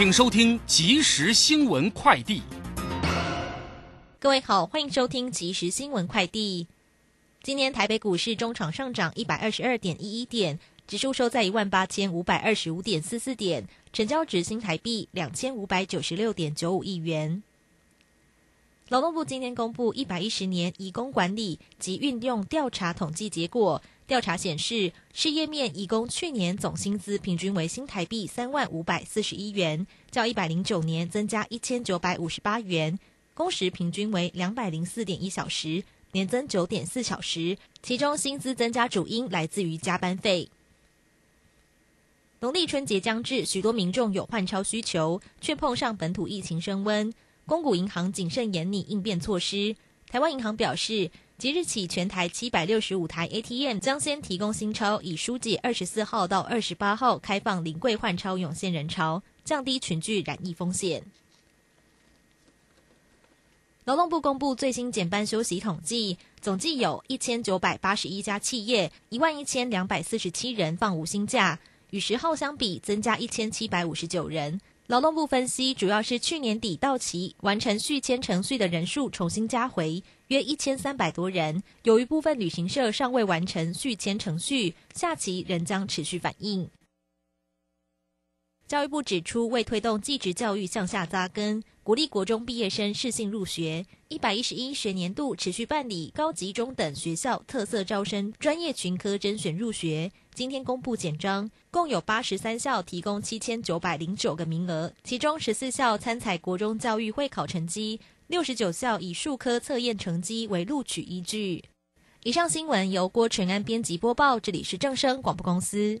请收听即时新闻快递。各位好，欢迎收听即时新闻快递。今天台北股市中场上涨一百二十二点一一点，指数收在一万八千五百二十五点四四点，成交值新台币两千五百九十六点九五亿元。劳动部今天公布一百一十年移工管理及运用调查统计结果，调查显示，事业面移工去年总薪资平均为新台币三万五百四十一元，较一百零九年增加一千九百五十八元，工时平均为两百零四点一小时。年增九点四小时，其中薪资增加主因来自于加班费。农历春节将至，许多民众有换钞需求，却碰上本土疫情升温。公股银行谨慎严拟应变措施。台湾银行表示，即日起全台七百六十五台 ATM 将先提供新钞，以疏解二十四号到二十八号开放临柜换钞涌现人潮，降低群聚染疫风险。劳动部公布最新减班休息统计，总计有一千九百八十一家企业，一万一千两百四十七人放无薪假，与十号相比增加一千七百五十九人。劳动部分析，主要是去年底到期完成续签程序的人数重新加回，约一千三百多人。有一部分旅行社尚未完成续签程序，下期仍将持续反映。教育部指出，为推动继职教育向下扎根，鼓励国中毕业生适性入学，一百一十一学年度持续办理高级中等学校特色招生专业群科甄选入学。今天公布简章，共有八十三校提供七千九百零九个名额，其中十四校参采国中教育会考成绩，六十九校以数科测验成绩为录取依据。以上新闻由郭纯安编辑播报，这里是正声广播公司。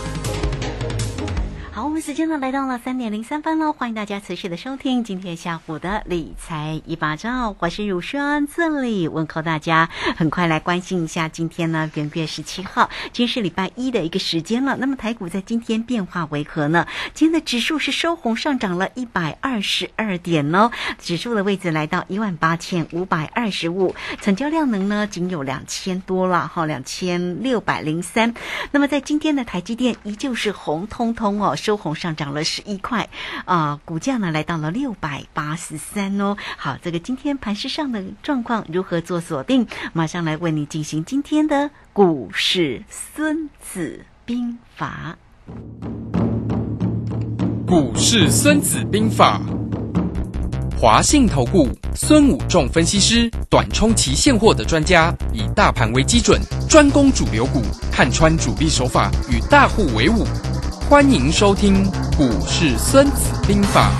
好，我们时间呢来到了三点零三分喽，欢迎大家持续的收听今天下午的理财一把照，我是乳轩，这里问候大家。很快来关心一下今天呢，元月十七号，今天是礼拜一的一个时间了。那么台股在今天变化为何呢？今天的指数是收红上涨了一百二十二点哦，指数的位置来到一万八千五百二十五，成交量能呢仅有两千多了哈，两千六百零三。那么在今天的台积电依旧是红彤彤哦。红上涨了十一块，啊，股价呢来到了六百八十三哦。好，这个今天盘市上的状况如何做锁定？马上来为你进行今天的股市孙子兵法。股市孙子兵法，华信投顾孙武仲分析师，短冲期现货的专家，以大盘为基准，专攻主流股，看穿主力手法，与大户为伍。欢迎收听《股市孙子兵法》，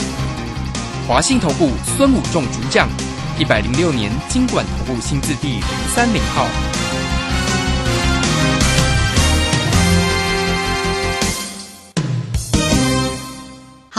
华信投顾孙武仲主讲，一百零六年经管投顾新字第零三零号。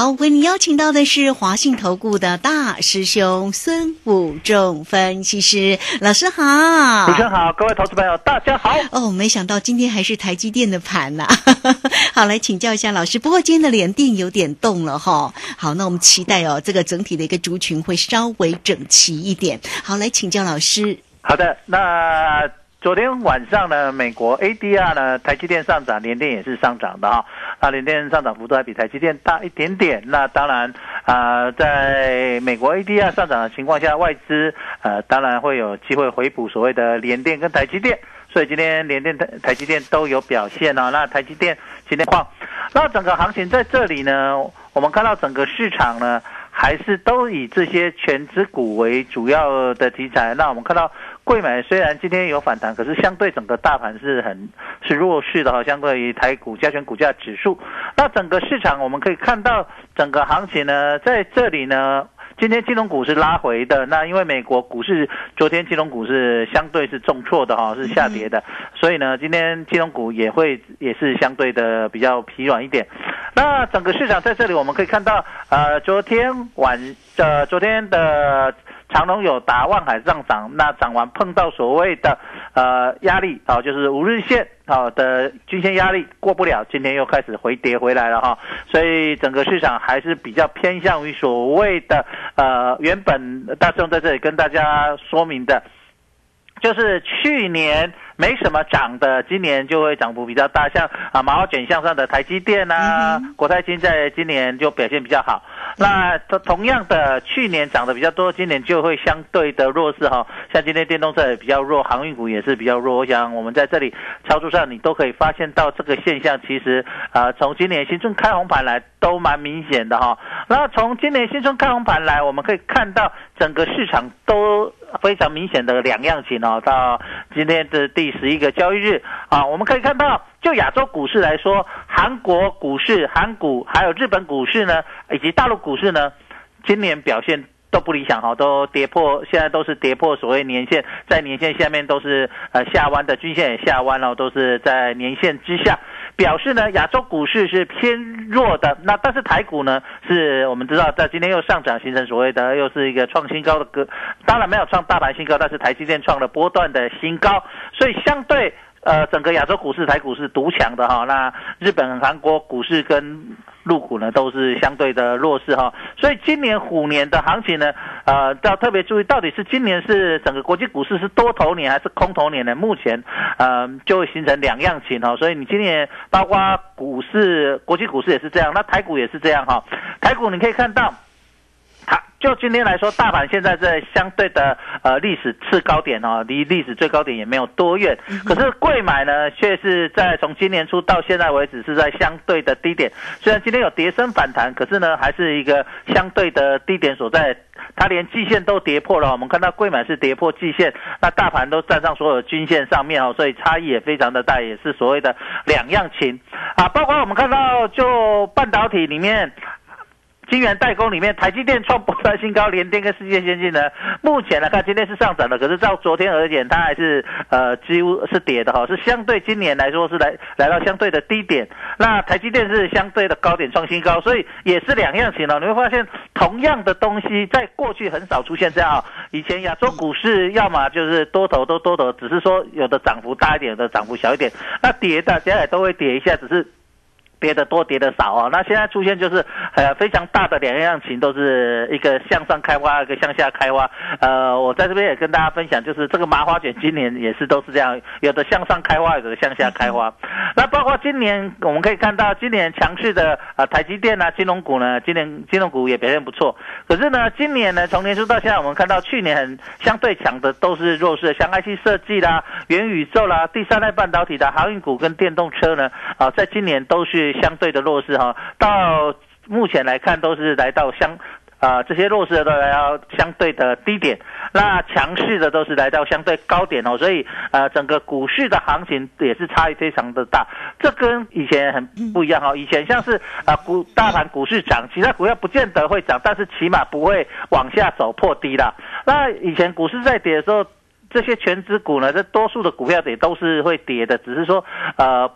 好。好，为你邀请到的是华信投顾的大师兄孙武仲分析师老师好，主持人好，各位投资朋友大家好。哦，没想到今天还是台积电的盘呐、好，来请教一下老师。不过今天的联电有点动了哈。好，那我们期待哦，这个整体的一个族群会稍微整齐一点。好，来请教老师。好的，那昨天晚上呢，美国 ADR 呢，台积电上涨，联电也是上涨的哈。那联电上涨幅度还比台积电大一点点。那当然啊、呃在美国 ADR 上涨的情况下，外资呃当然会有机会回补所谓的联电跟台积电。所以今天联电、台台积电都有表现哦。那台积电今天况，那整个行情在这里呢，我们看到整个市场呢，还是都以这些全指股为主要的题材。那我们看到贵买虽然今天有反弹，可是相对整个大盘是很是弱势的哈，相对于台股加权股价指数。那整个市场我们可以看到，整个行情呢，在这里呢。今天金融股是拉回的，那因为美国股市昨天金融股是相对是重挫的哈，是下跌的，所以呢，今天金融股也会也是相对的比较疲软一点。那整个市场在这里我们可以看到，呃，昨天晚呃昨天的长隆有达万海上涨，那涨完碰到所谓的呃压力啊、就是五日线啊、的均线压力过不了，今天又开始回跌回来了哈，所以整个市场还是比较偏向于所谓的呃原本大众在这里跟大家说明的。就是去年没什么涨的，今年就会涨幅比较大，像啊毛毛卷向上的台积电啊，国泰金在今年就表现比较好。那同同样的，去年涨得比较多，今年就会相对的弱势哈。像今天电动车也比较弱，航运股也是比较弱。我想我们在这里操作上，你都可以发现到这个现象，其实啊，从今年新春开红盘来都蛮明显的哈。那从今年新春开红盘来，我们可以看到整个市场都非常明显的两样情哦。到今天的第十一个交易日啊，我们可以看到，就亚洲股市来说，韩国股市、韩股还有日本股市呢，以及大陆股市呢，今年表现。都不理想哈，都跌破，现在都是跌破所谓年线，在年线下面都是呃下弯的，均线也下弯了，都是在年线之下，表示呢亚洲股市是偏弱的。那但是台股呢，是我们知道在今天又上涨，形成所谓的又是一个创新高的歌，当然没有创大盘新高，但是台积电创了波段的新高，所以相对。呃，整个亚洲股市、台股是独强的哈，那日本、韩国股市跟陆股呢都是相对的弱势哈，所以今年虎年的行情呢，呃，要特别注意，到底是今年是整个国际股市是多头年还是空头年呢？目前呃就会形成两样情哈，所以你今年包括股市、国际股市也是这样，那台股也是这样哈，台股你可以看到。它就今天来说，大盘现在在相对的呃历史次高点哦，离历史最高点也没有多远。可是贵买呢，却是在从今年初到现在为止是在相对的低点。虽然今天有跌升反弹，可是呢，还是一个相对的低点所在。它连季线都跌破了，我们看到贵买是跌破季线，那大盘都站上所有均线上面哦，所以差异也非常的大，也是所谓的两样情啊。包括我们看到就半导体里面。晶圆代工里面，台积电创波段新高，联电跟世界先进呢，目前来看今天是上涨的，可是照昨天而言，它还是呃几乎是跌的哈，是相对今年来说是来来到相对的低点。那台积电是相对的高点创新高，所以也是两样情哦。你会发现同样的东西在过去很少出现这样，以前亚洲股市要么就是多头都多头，只是说有的涨幅大一点，有的涨幅小一点，那跌的接下来都会跌一下，只是。跌的多，跌的少啊。那现在出现就是呃非常大的两样情，都是一个向上开花，一个向下开花。呃，我在这边也跟大家分享，就是这个麻花卷今年也是都是这样，有的向上开花，有的向下开花。那包括今年我们可以看到，今年强势的呃台积电啊，金融股呢，今年金融股也表现不错。可是呢，今年呢，从年初到现在，我们看到去年很相对强的都是弱势的，像 IC 设计啦、元宇宙啦、第三代半导体的航运股跟电动车呢，啊，在今年都是相对的弱势哈。到目前来看，都是来到相。啊、这些弱势的都来到相对的低点，那强势的都是来到相对高点哦，所以呃，整个股市的行情也是差异非常的大，这跟以前很不一样哦。以前像是啊股大盘股市涨，其他股票不见得会涨，但是起码不会往下走破低啦。那以前股市在跌的时候，这些全指股呢，这多数的股票也都是会跌的，只是说呃。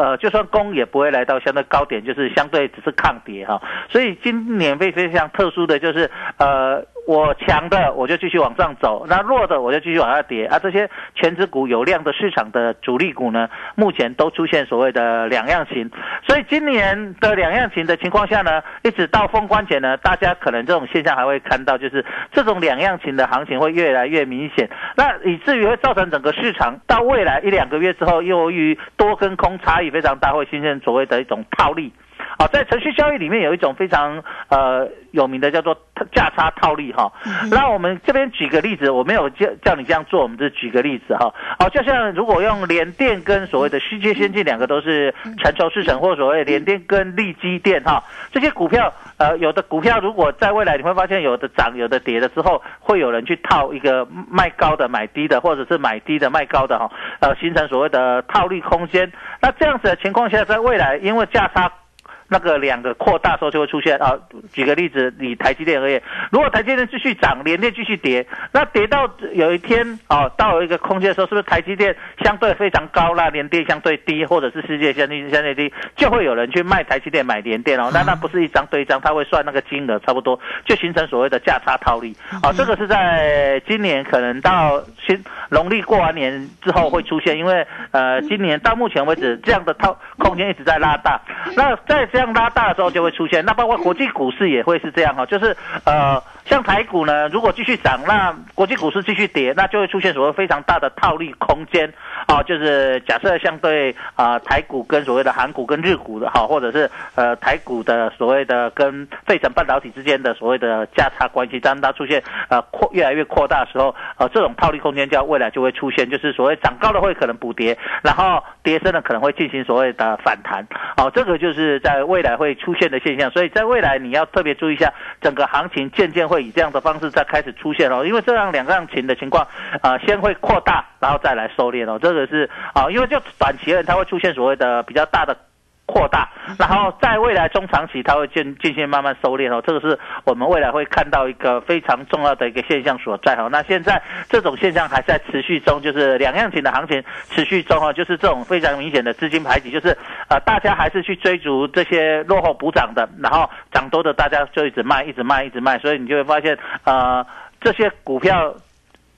呃，就算攻也不会来到相对高点，就是相对只是抗跌哈。所以今年会非常特殊的就是呃。我强的我就继续往上走，那弱的我就继续往下跌啊。这些全指股有量的市场的主力股呢，目前都出现所谓的两样情。所以今年的两样情的情况下呢，一直到封关前呢，大家可能这种现象还会看到，就是这种两样情的行情会越来越明显。那以至于会造成整个市场到未来一两个月之后，由于多跟空差异非常大，会形成所谓的一种套利。好，在程序交易里面有一种非常呃有名的叫做价差套利哈。那我们这边举个例子，我没有叫叫你这样做，我们只是举个例子哈。好，就像如果用联电跟所谓的世界先进两个都是成熟市场，或所谓联电跟利基电哈，这些股票呃有的股票如果在未来你会发现有的涨有的跌的时候，会有人去套一个卖高的买低的，或者是买低的卖高的哈，呃形成所谓的套利空间。那这样子的情况下，在未来因为价差。那个两个扩大时候就会出现啊。举个例子，以台积电而言，如果台积电继续涨，联电继续跌，那跌到有一天啊，到一个空间的时候，是不是台积电相对非常高，那联电相对低，或者是世界相对相对低，就会有人去卖台积电买联电哦。那那不是一张对一张，他会算那个金额，差不多就形成所谓的价差套利啊。这个是在今年可能到新农历过完年之后会出现，因为呃，今年到目前为止这样的套空间一直在拉大。那在这样拉大的时候就会出现，那包括国际股市也会是这样哈，就是呃，像台股呢，如果继续涨，那国际股市继续跌，那就会出现所谓非常大的套利空间啊，就是假设相对啊台股跟所谓的韩股跟日股的哈，或者是呃台股的所谓的跟费城半导体之间的所谓的价差关系，当它出现呃扩越来越扩大的时候，呃这种套利空间就未来就会出现，就是所谓涨高的会可能补跌，然后跌深的可能会进行所谓的反弹，哦，这个就是在。未来会出现的现象，所以在未来你要特别注意一下，整个行情渐渐会以这样的方式再开始出现哦。因为这样两样情的情况，啊，先会扩大，然后再来收敛哦。这个是啊，因为就短期内它会出现所谓的比较大的。扩大，然后在未来中长期，它会渐渐渐慢慢收敛哦。这个是我们未来会看到一个非常重要的一个现象所在哦。那现在这种现象还在持续中，就是两样型的行情持续中哦，就是这种非常明显的资金排挤，就是呃大家还是去追逐这些落后补涨的，然后涨多的大家就一直卖，一直卖，一直卖，所以你就会发现呃这些股票。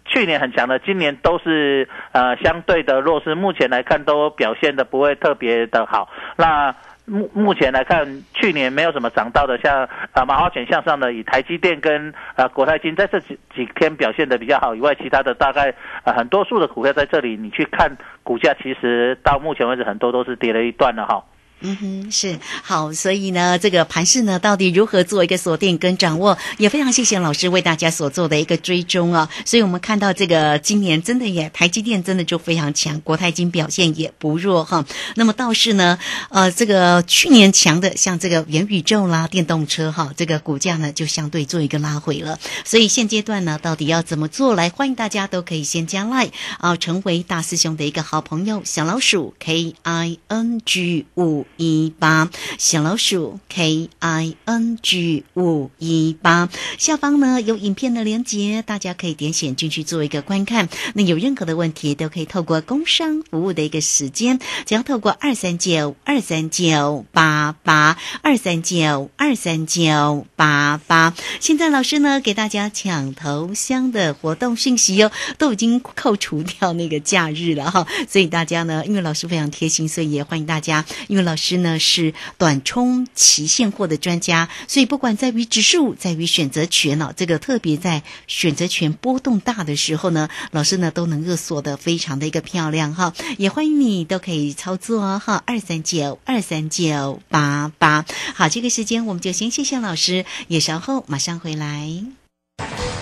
去年很强的，今年都是呃相对的弱势。目前来看，都表现的不会特别的好。那目目前来看，去年没有什么涨到的，像啊麻花卷向上的，以台积电跟呃国泰金在这几几天表现的比较好以外，其他的大概呃很多数的股票在这里，你去看股价，其实到目前为止很多都是跌了一段了哈。嗯哼，是好，所以呢，这个盘势呢，到底如何做一个锁定跟掌握，也非常谢谢老师为大家所做的一个追踪啊。所以我们看到这个今年真的也台积电真的就非常强，国泰金表现也不弱哈。那么倒是呢，呃，这个去年强的像这个元宇宙啦、电动车哈，这个股价呢就相对做一个拉回了。所以现阶段呢，到底要怎么做来？欢迎大家都可以先加 line 啊，成为大师兄的一个好朋友，小老鼠 K I N G 五。一八小老鼠 K I N G 五一八下方呢有影片的连接，大家可以点选进去做一个观看。那有任何的问题都可以透过工商服务的一个时间，只要透过二三九二三九八八二三九二三九八八。现在老师呢给大家抢头香的活动讯息哟，都已经扣除掉那个假日了哈，所以大家呢，因为老师非常贴心，所以也欢迎大家，因为老师师呢。是短冲期现货的专家，所以不管在于指数，在于选择权呢，这个特别在选择权波动大的时候呢，老师呢都能够锁得非常的一个漂亮哈。也欢迎你都可以操作哈，二三九二三九八八。好，这个时间我们就先谢谢老师，也稍后马上回来。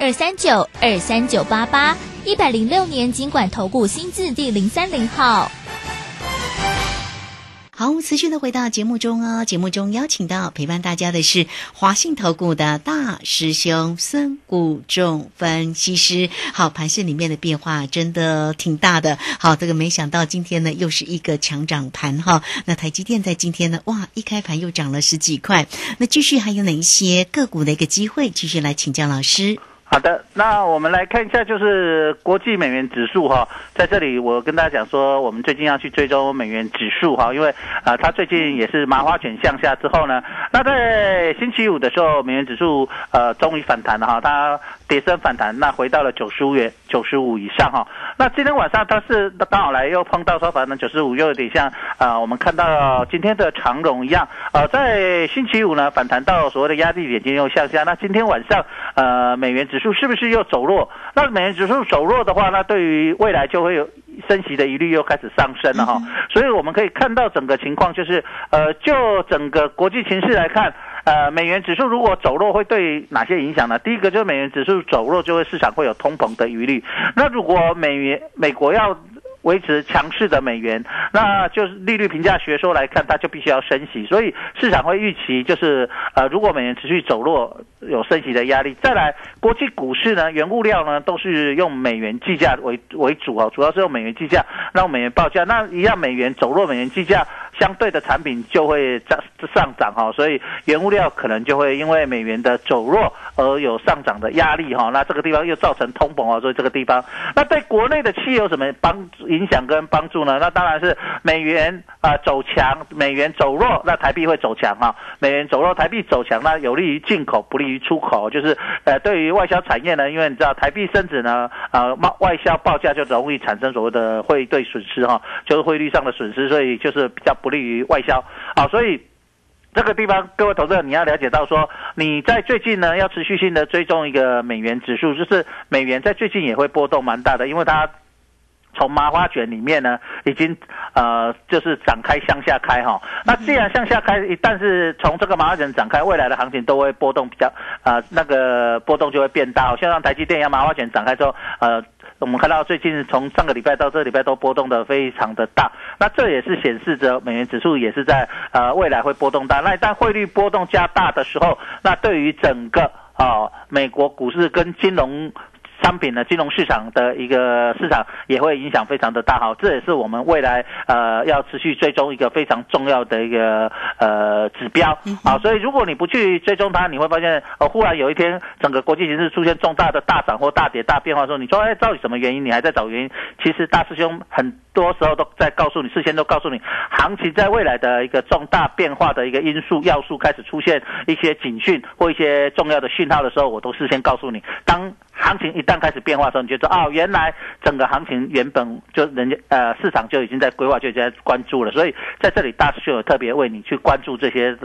二三九二三九八八一百零六年尽管投顾新字第零三零号。好，持续的回到节目中哦。节目中邀请到陪伴大家的是华信投顾的大师兄孙谷仲分析师。好，盘市里面的变化真的挺大的。好，这个没想到今天呢又是一个强涨盘哈。那台积电在今天呢，哇，一开盘又涨了十几块。那继续还有哪一些个股的一个机会？继续来请教老师。好的，那我们来看一下，就是国际美元指数哈，在这里我跟大家讲说，我们最近要去追踪美元指数哈，因为啊，它最近也是麻花卷向下之后呢，那在星期五的时候，美元指数呃终于反弹了哈，它跌升反弹，那回到了九十五元九十五以上哈，那今天晚上它是刚好来又碰到说，反正九十五又有点像啊，我们看到今天的长荣一样，呃，在星期五呢反弹到所谓的压力点，今天又向下，那今天晚上呃美元指数是不是又走弱？那美元指数走弱的话，那对于未来就会有升息的疑虑又开始上升了哈。所以我们可以看到整个情况就是，呃，就整个国际形势来看，呃，美元指数如果走弱会对哪些影响呢？第一个就是美元指数走弱，就会市场会有通膨的疑虑。那如果美元美国要维持强势的美元，那就是利率评价学说来看，它就必须要升息，所以市场会预期就是呃，如果美元持续走弱，有升息的压力。再来，国际股市呢，原物料呢都是用美元计价为为主啊，主要是用美元计价，让美元报价。那一样美元走弱，美元计价相对的产品就会涨上涨哈，所以原物料可能就会因为美元的走弱而有上涨的压力哈。那这个地方又造成通膨啊，所以这个地方，那对国内的汽油什么帮影响跟帮助呢？那当然是美元啊、走强，美元走弱，那台币会走强哈。美元走弱，台币走强，那有利于进口，不利于出口。就是呃，对于外销产业呢，因为你知道台币升值呢，呃，贸外销报价就容易产生所谓的汇兑损失哈，就是汇率上的损失，所以就是比较不利于外销啊，所以。这个地方，各位投资者，你要了解到说，你在最近呢要持续性的追踪一个美元指数，就是美元在最近也会波动蛮大的，因为它从麻花卷里面呢已经呃就是展开向下开哈。那既然向下开，一旦是从这个麻花卷展开，未来的行情都会波动比较呃那个波动就会变大。像让台积电一样，麻花卷展开之后，呃。我们看到最近从上个礼拜到这个礼拜都波动的非常的大，那这也是显示着美元指数也是在呃未来会波动大。那一旦汇率波动加大的时候，那对于整个啊、美国股市跟金融。商品呢，金融市场的一个市场也会影响非常的大哈，这也是我们未来呃要持续追踪一个非常重要的一个呃指标啊。所以如果你不去追踪它，你会发现呃忽然有一天整个国际形势出现重大的大涨或大跌大变化的时候，你说哎到底什么原因？你还在找原因？其实大师兄很多时候都在告诉你，事先都告诉你，行情在未来的一个重大变化的一个因素要素开始出现一些警讯或一些重要的讯号的时候，我都事先告诉你，当。行情一旦开始变化的时候，你就知道哦，原来整个行情原本就人家呃市场就已经在规划，就已经在关注了。所以在这里，大师兄有特别为你去关注这些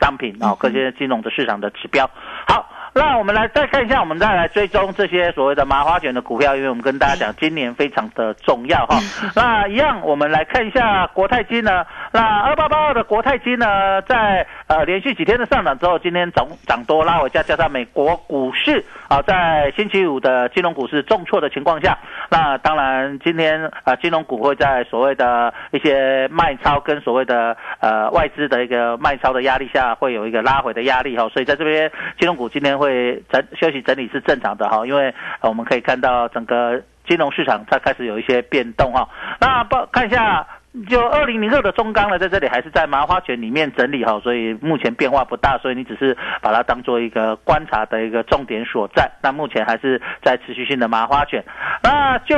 商品啊，各些金融的市场的指标。好。那我们来再看一下，我们再来追踪这些所谓的麻花卷的股票，因为我们跟大家讲，今年非常的重要哈。那一样，我们来看一下国泰金呢。那二八八二的国泰金呢，在呃连续几天的上涨之后，今天涨涨多拉回加加上美国股市啊，在星期五的金融股市重挫的情况下，那当然今天啊金融股会在所谓的一些卖超跟所谓的呃外资的一个卖超的压力下，会有一个拉回的压力哈。所以在这边金融股今天会会整休息整理是正常的哈，因为我们可以看到整个金融市场它开始有一些变动哈。那报看一下。就二零零二的中钢呢，在这里还是在麻花卷里面整理哈，所以目前变化不大，所以你只是把它当做一个观察的一个重点所在。那目前还是在持续性的麻花卷。那就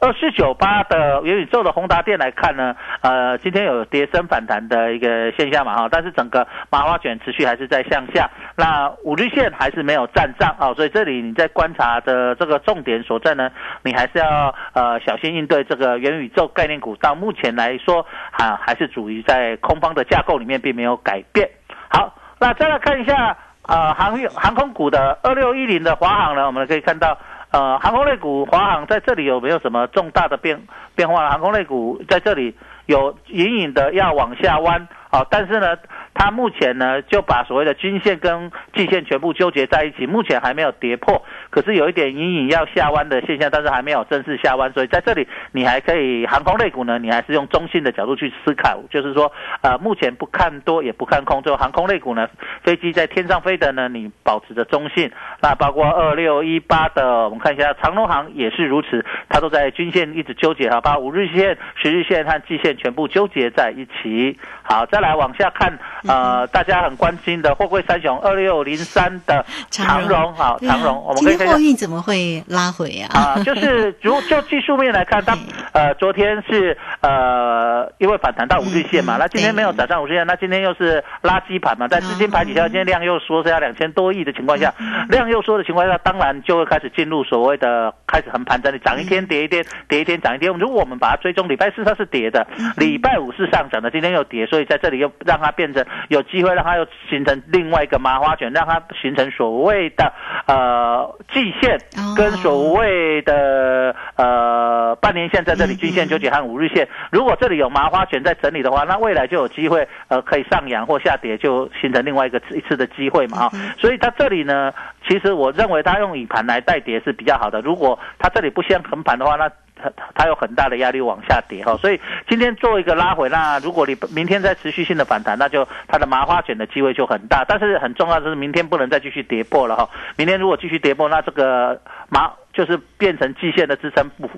二四九八的元宇宙的宏达电来看呢，呃，今天有跌升反弹的一个现象嘛哈，但是整个麻花卷持续还是在向下。那五日线还是没有站上啊，所以这里你在观察的这个重点所在呢，你还是要呃小心应对这个元宇宙概念股。到目前来来说啊，还是处于在空方的架构里面，并没有改变。好，那再来看一下呃航运航空股的二六一零的华航呢，我们可以看到呃航空类股华航在这里有没有什么重大的变变化？航空类股在这里有隐隐的要往下弯啊，但是呢。它目前呢就把所谓的均线跟季线全部纠结在一起，目前还没有跌破。可是有一点隐隐要下弯的现象，但是还没有正式下弯，所以在这里你还可以航空类股呢，你还是用中性的角度去思考，就是说呃目前不看多也不看空，就航空类股呢，飞机在天上飞的呢，你保持着中性。那包括二六一八的，我们看一下长龙航也是如此，它都在均线一直纠结哈，把五日线、十日线和季线全部纠结在一起。好，再来往下看，呃，大家很关心的货柜三雄二六零三的长荣，好，长荣，我们可以货运怎么会拉回啊？啊，就是如就技术面来看，它 呃昨天是呃因为反弹到五日线嘛，那今天没有对涨上五日线，那今天又是垃圾盘嘛，在资金排挤下，今天量又缩，剩下两千多亿的情况下，嗯量又缩的情况下，当然就会开始进入所谓的开始横盘整理，涨一嗯天跌一天，跌一天涨一天。如果我们把它追踪，礼拜四它是跌的，嗯礼拜五是上涨的，今天又跌，所以在这里又让它变成有机会让它又形成另外一个麻花卷，让它形成所谓的呃季线哦。跟所谓的呃半年线在这里嗯均线纠结和五日线，如果这里有麻花卷在整理的话，那未来就有机会呃可以上扬或下跌，就形成另外一个一次的机会嘛哈、嗯所以它这里呢，其实我认为它用以盘来带跌是比较好的。如果它这里不先横盘的话，那它它有很大的压力往下跌哈，所以今天做一个拉回，那如果你明天再持续性的反弹，那就它的麻花卷的机会就很大。但是很重要的是，明天不能再继续跌破了哈。明天如果继续跌破，那这个麻就是变成季线的支撑不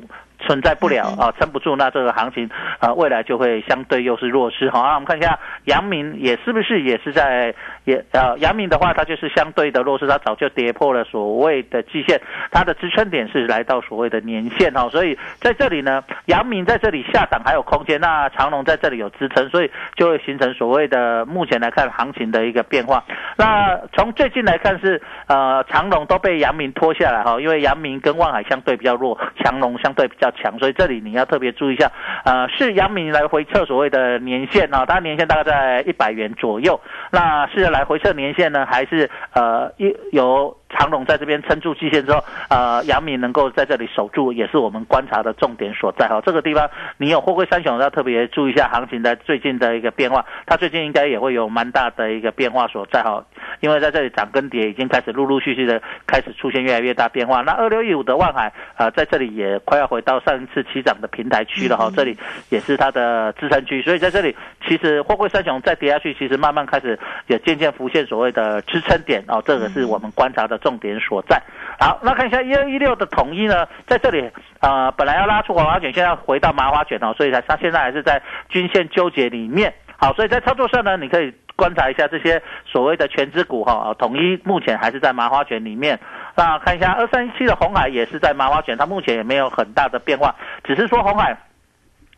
存在不了啊，撑不住，那这个行情啊未来就会相对又是弱势好。那我们看一下阳明也是不是也是在也呃阳明的话，它就是相对的弱势，它早就跌破了所谓的季线，它的支撑点是来到所谓的年线哈，所以在这里呢，阳明在这里下档还有空间，那长隆在这里有支撑，所以就会形成所谓的目前来看行情的一个变化。那从最近来看是呃长隆都被阳明拖下来哈，因为阳明跟万海相对比较弱，长隆相对比较强，所以这里你要特别注意一下，呃是阳明来回测所谓的年线啊，它年限大概在一百元左右，那是来回测年限呢，还是呃一有长龙在这边撑住季线之后，呃，阳明能够在这里守住，也是我们观察的重点所在哈。这个地方你有货柜三雄要特别注意一下行情的最近的一个变化，它最近应该也会有蛮大的一个变化所在哈。因为在这里涨跟跌已经开始陆陆续续的开始出现越来越大变化。那二六一五的万海啊、在这里也快要回到上一次起涨的平台区了哈，这里也是它的支撑区，所以在这里其实货柜三雄再跌下去，其实慢慢开始也渐渐浮现所谓的支撑点哦，这个是我们观察的重点所在。好，那看一下一二一六的统一呢，在这里呃本来要拉出黄花卷，现在回到麻花卷哦，所以它它现在还是在均线纠结里面。好，所以在操作上呢，你可以观察一下这些所谓的全指股哈、啊，统一目前还是在麻花卷里面。那看一下二三一七的红海也是在麻花卷，它目前也没有很大的变化，只是说红海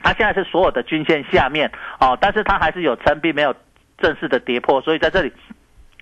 它现在是所有的均线下面哦，但是它还是有撑，并没有正式的跌破，所以在这里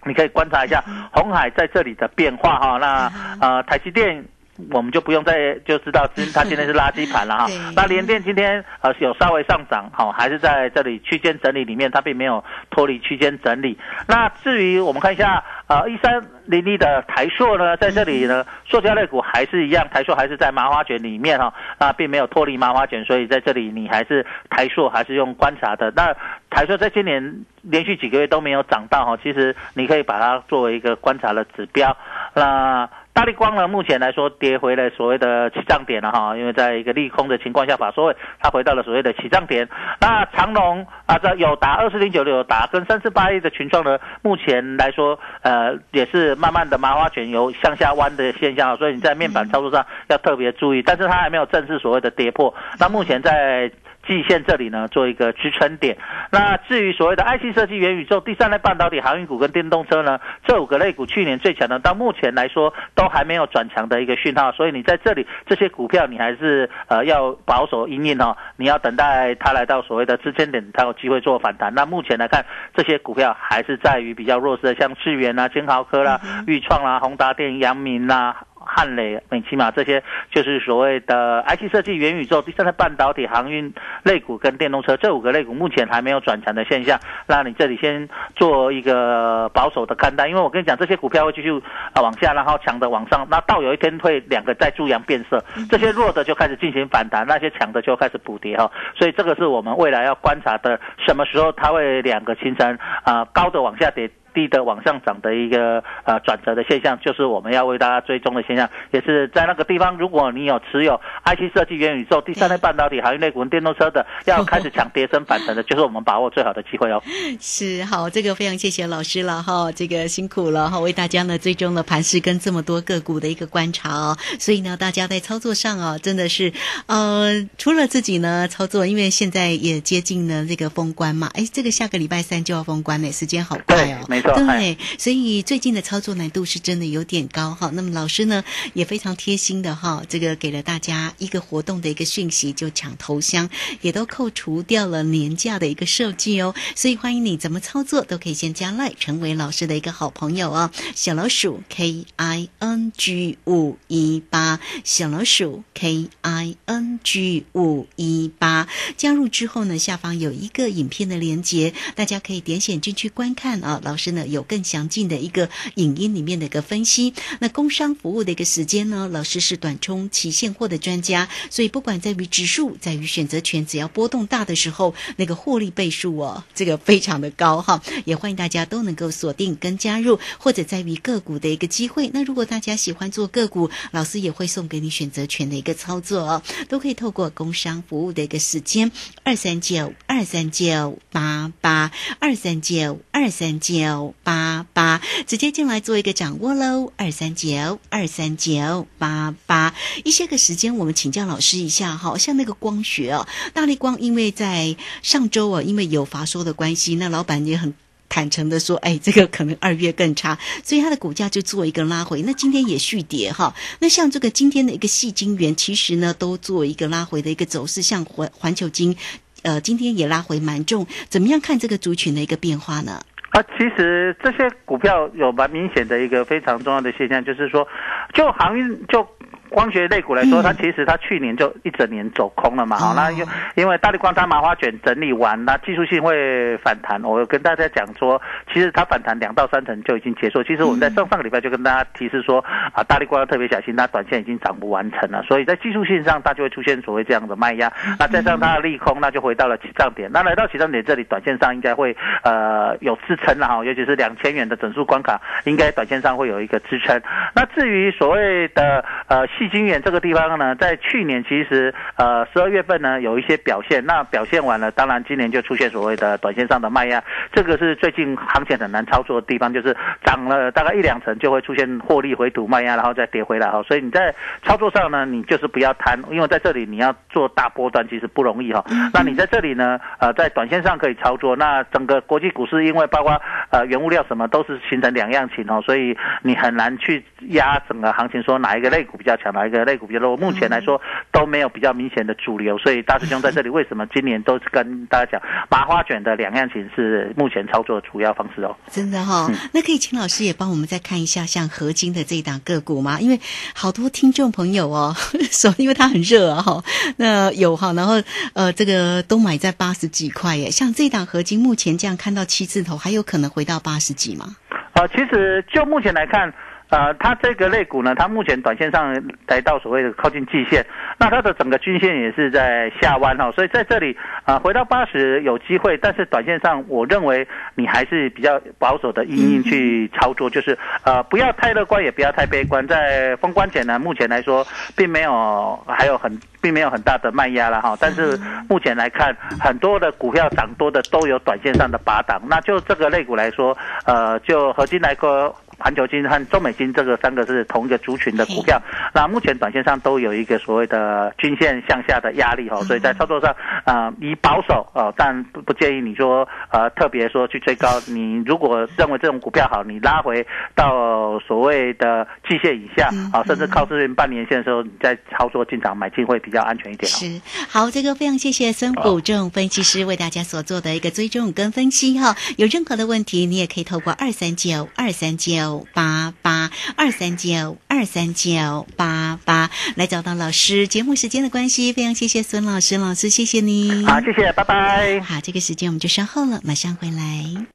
你可以观察一下红海在这里的变化哈、那呃台积电。我们就不用再就知道今它今天是垃圾盘了哈。那联电今天呃有稍微上涨，好、还是在这里区间整理里面，它并没有脱离区间整理。那至于我们看一下呃一三零一的台塑呢，在这里呢，塑胶类股还是一样，台塑还是在麻花卷里面哈、那并没有脱离麻花卷，所以在这里你还是台塑还是用观察的。那台塑在今年连续几个月都没有涨到哈，其实你可以把它作为一个观察的指标。那大力光呢，目前来说跌回了所谓的起涨点了哈，因为在一个利空的情况下，把所谓它回到了所谓的起涨点。那长隆啊，这有达二四零九六有达跟三四八一的群创呢，目前来说呃也是慢慢的麻花卷有向下弯的现象，所以你在面板操作上要特别注意，但是它还没有正式所谓的跌破。那目前在季线这里呢做一个支撑点。那至于所谓的 IC 设计、元宇宙、第三类半导体、航运股跟电动车呢，这五个类股去年最强的，到目前来说都还没有转强的一个讯号，所以你在这里这些股票你还是呃要保守因应哦，你要等待它来到所谓的支撑点，才有机会做反弹。那目前来看，这些股票还是在于比较弱势的，像智源啊、金豪科啦、裕创啦、宏达电、阳明啦。汉磊、美骑马这些就是所谓的 IC 设计、元宇宙、第三代半导体、航运类股跟电动车这五个类股，目前还没有转强的现象。那你这里先做一个保守的看待，因为我跟你讲，这些股票会继续啊往下，然后强的往上，那到有一天会两个在猪羊变色，这些弱的就开始进行反弹，那些强的就开始补跌哈。所以这个是我们未来要观察的，什么时候它会两个形成啊高的往下跌。低的往上涨的一个呃转折的现象，就是我们要为大家追踪的现象，也是在那个地方，如果你有持有 IC 设计、元宇宙、第三代半导体、航运类股、电动车的，要开始抢跌升反弹的，就是我们把握最好的机会哦。是好，这个非常谢谢老师了哈，这个辛苦了哈，为大家呢追踪了盘势跟这么多个股的一个观察哦，所以呢，大家在操作上哦，真的是呃，除了自己呢操作，因为现在也接近呢这个封关嘛，哎，这个下个礼拜三就要封关呢，时间好快哦，没错，对，所以最近的操作难度是真的有点高哈。那么老师呢也非常贴心的哈，这个给了大家一个活动的一个讯息，就抢头香，也都扣除掉了年假的一个设计哦，所以欢迎你怎么操作都可以先加赖，成为老师的一个好朋友哦。小老鼠 K I N G 五一八，小老鼠 K I N G 五一八，加入之后呢，下方有一个影片的连接，大家可以点选进去观看啊。老师呢有更详尽的一个影音里面的一个分析。那工商服务的一个时间呢，老师是短冲期现货的专家，所以不管在于指数，在于选择权，只要波动大的时候，那个获利倍数哦，这个非常的高哈。也欢迎大家都能够锁定跟加入，或者在于个股的一个机会。那如果大家喜欢做个股，老师也会送给你选择权的一个操作哦，都可以透过工商服务的一个时间二三九二三九八八二三九二三九八八，直接进来做一个掌握喽。二三九二三九八八，一些个时间我们请教老师一下哈，像那个光学哦，大力光因为在上周啊，因为有罚说的关系，那老板也很。坦诚的说，哎，这个可能二月更差，所以它的股价就做一个拉回。那今天也续跌哈。那像这个今天的一个细晶圆，其实呢都做一个拉回的一个走势，像环环球金，呃，今天也拉回蛮重。怎么样看这个族群的一个变化呢？啊，其实这些股票有蛮明显的一个非常重要的现象，就是说，就航运就。光学类股来说，它其实它去年就一整年走空了嘛，好，那因因为大力光它麻花卷整理完，那技术性会反弹。我跟大家讲说，其实它反弹两到三成就已经结束。其实我们在上上个礼拜就跟大家提示说，啊，大力光要特别小心，它短线已经涨不完成了，所以在技术性上它就会出现所谓这样的卖压。那再上它的利空，那就回到了起涨点。那来到起涨点这里，短线上应该会呃有支撑了哈，尤其是两千元的整数关卡，应该短线上会有一个支撑。那至于所谓的呃细晶圆这个地方呢，在去年其实呃十二月份呢有一些表现，那表现完了，当然今年就出现所谓的短线上的卖压，这个是最近行情很难操作的地方，就是涨了大概一两成就会出现获利回吐卖压，然后再跌回来哈。所以你在操作上呢，你就是不要贪，因为在这里你要做大波段其实不容易哈。那你在这里呢，呃，在短线上可以操作，那整个国际股市因为包括呃原物料什么都是形成两样情哦，所以你很难去压整个行情，说哪一个类股比较强，哪一个类股比较弱。目前来说都没有比较明显的主流，所以大师兄在这里为什么今年都是跟大家讲麻花卷的两样情是目前操作主要方式哦。真的哈、那可以请老师也帮我们再看一下像合金的这一档个股吗？因为好多听众朋友哦 说，因为它很热啊哈，那有哈，然后呃这个都买在八十几块耶，像这档合金目前这样看到七字头，还有可能回到八十几吗？啊，其实就目前来看。呃，它这个类股呢，它目前短线上来到所谓的靠近季线，那它的整个均线也是在下弯哈，所以在这里啊、回到八十有机会，但是短线上我认为你还是比较保守的因应去操作，就是呃不要太乐观，也不要太悲观，在封关前呢，目前来说并没有还有很并没有很大的卖压了哈，但是目前来看，很多的股票涨多的都有短线上的拔档，那就这个类股来说，呃，就合金来说。环球金和中美金这个三个是同一个族群的股票，那目前短线上都有一个所谓的均线向下的压力哈，所以在操作上啊、呃以保守啊、呃但不不建议你说呃特别说去追高。你如果认为这种股票好，你拉回到所谓的季线以下啊、甚至靠近半年线的时候，你再操作进场买进会比较安全一点哦。是好，这个非常谢谢孙虎正分析师为大家所做的一个追踪跟分析哈。有任何的问题，你也可以透过二三九二三九八八二三九二三九八八来找到老师。节目时间的关系，非常谢谢孙老师，老师谢谢你。好，谢谢，拜拜。好，这个时间我们就稍后了，马上回来。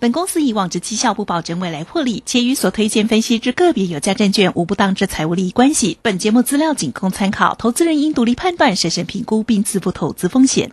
本公司以往之绩效不保证未来获利，且与所推荐分析之个别有价证券无不当之财务利益关系。本节目资料仅供参考，投资人应独立判断、审慎评估并自负投资风险。